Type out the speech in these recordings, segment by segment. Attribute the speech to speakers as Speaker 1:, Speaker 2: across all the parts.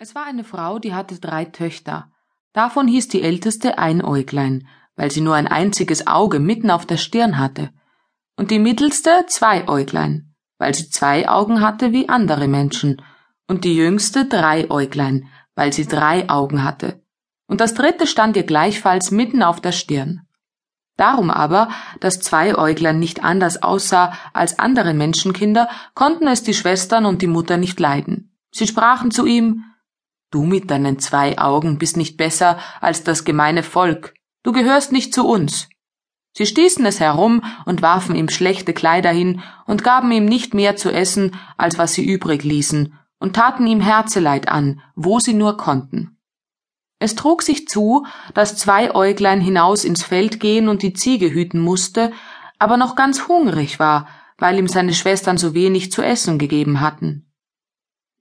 Speaker 1: Es war eine Frau, die hatte drei Töchter. Davon hieß die älteste Einäuglein, weil sie nur ein einziges Auge mitten auf der Stirn hatte. Und die mittelste Zweiäuglein, weil sie zwei Augen hatte wie andere Menschen. Und die jüngste Dreiäuglein, weil sie drei Augen hatte. Und das dritte stand ihr gleichfalls mitten auf der Stirn. Darum aber, dass Zweiäuglein nicht anders aussah als andere Menschenkinder, konnten es die Schwestern und die Mutter nicht leiden. Sie sprachen zu ihm, Du mit deinen zwei Augen bist nicht besser als das gemeine Volk. Du gehörst nicht zu uns. Sie stießen es herum und warfen ihm schlechte Kleider hin und gaben ihm nicht mehr zu essen, als was sie übrig ließen, und taten ihm Herzeleid an, wo sie nur konnten. Es trug sich zu, dass zwei Äuglein hinaus ins Feld gehen und die Ziege hüten musste, aber noch ganz hungrig war, weil ihm seine Schwestern so wenig zu essen gegeben hatten.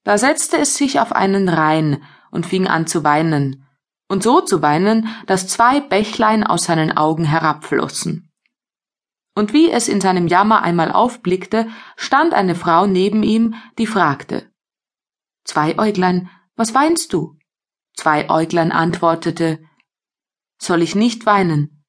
Speaker 1: Da setzte es sich auf einen Rain und fing an zu weinen, und so zu weinen, dass zwei Bächlein aus seinen Augen herabflossen. Und wie es in seinem Jammer einmal aufblickte, stand eine Frau neben ihm, die fragte Zweiäuglein, was weinst du? Zweiäuglein antwortete Soll ich nicht weinen?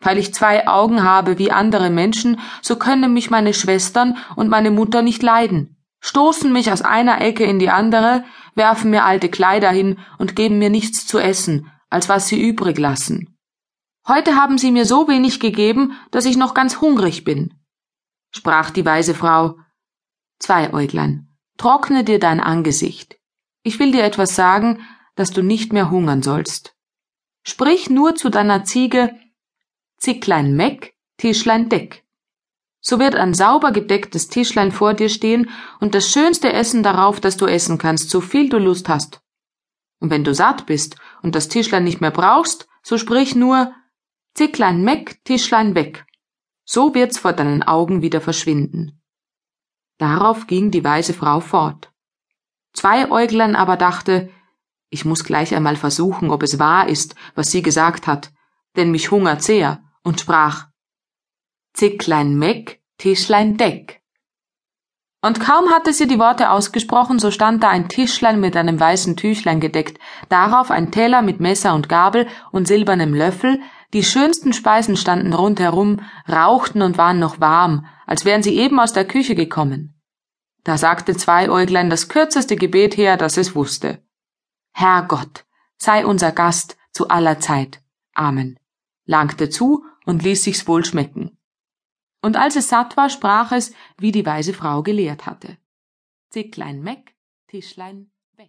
Speaker 1: Weil ich zwei Augen habe wie andere Menschen, so können mich meine Schwestern und meine Mutter nicht leiden stoßen mich aus einer Ecke in die andere, werfen mir alte Kleider hin und geben mir nichts zu essen, als was sie übrig lassen. Heute haben sie mir so wenig gegeben, dass ich noch ganz hungrig bin. Sprach die weise Frau, Zweiäuglein, trockne dir dein Angesicht. Ich will dir etwas sagen, dass du nicht mehr hungern sollst. Sprich nur zu deiner Ziege, Zicklein Meck, Tischlein Deck. So wird ein sauber gedecktes Tischlein vor dir stehen und das schönste Essen darauf, das du essen kannst, so viel du Lust hast. Und wenn du satt bist und das Tischlein nicht mehr brauchst, so sprich nur Zicklein meck, Tischlein weg. So wird's vor deinen Augen wieder verschwinden. Darauf ging die weise Frau fort. Zweiäuglein aber dachte, ich muss gleich einmal versuchen, ob es wahr ist, was sie gesagt hat, denn mich hungert sehr, und sprach, Zicklein Meck, Tischlein Deck. Und kaum hatte sie die Worte ausgesprochen, so stand da ein Tischlein mit einem weißen Tüchlein gedeckt, darauf ein Teller mit Messer und Gabel und silbernem Löffel, die schönsten Speisen standen rundherum, rauchten und waren noch warm, als wären sie eben aus der Küche gekommen. Da sagte Zweiäuglein das kürzeste Gebet her, das es wusste. Herr Gott, sei unser Gast zu aller Zeit. Amen. Langte zu und ließ sich's wohl schmecken und als es satt war, sprach es, wie die weise Frau gelehrt hatte. Zicklein Meck, Tischlein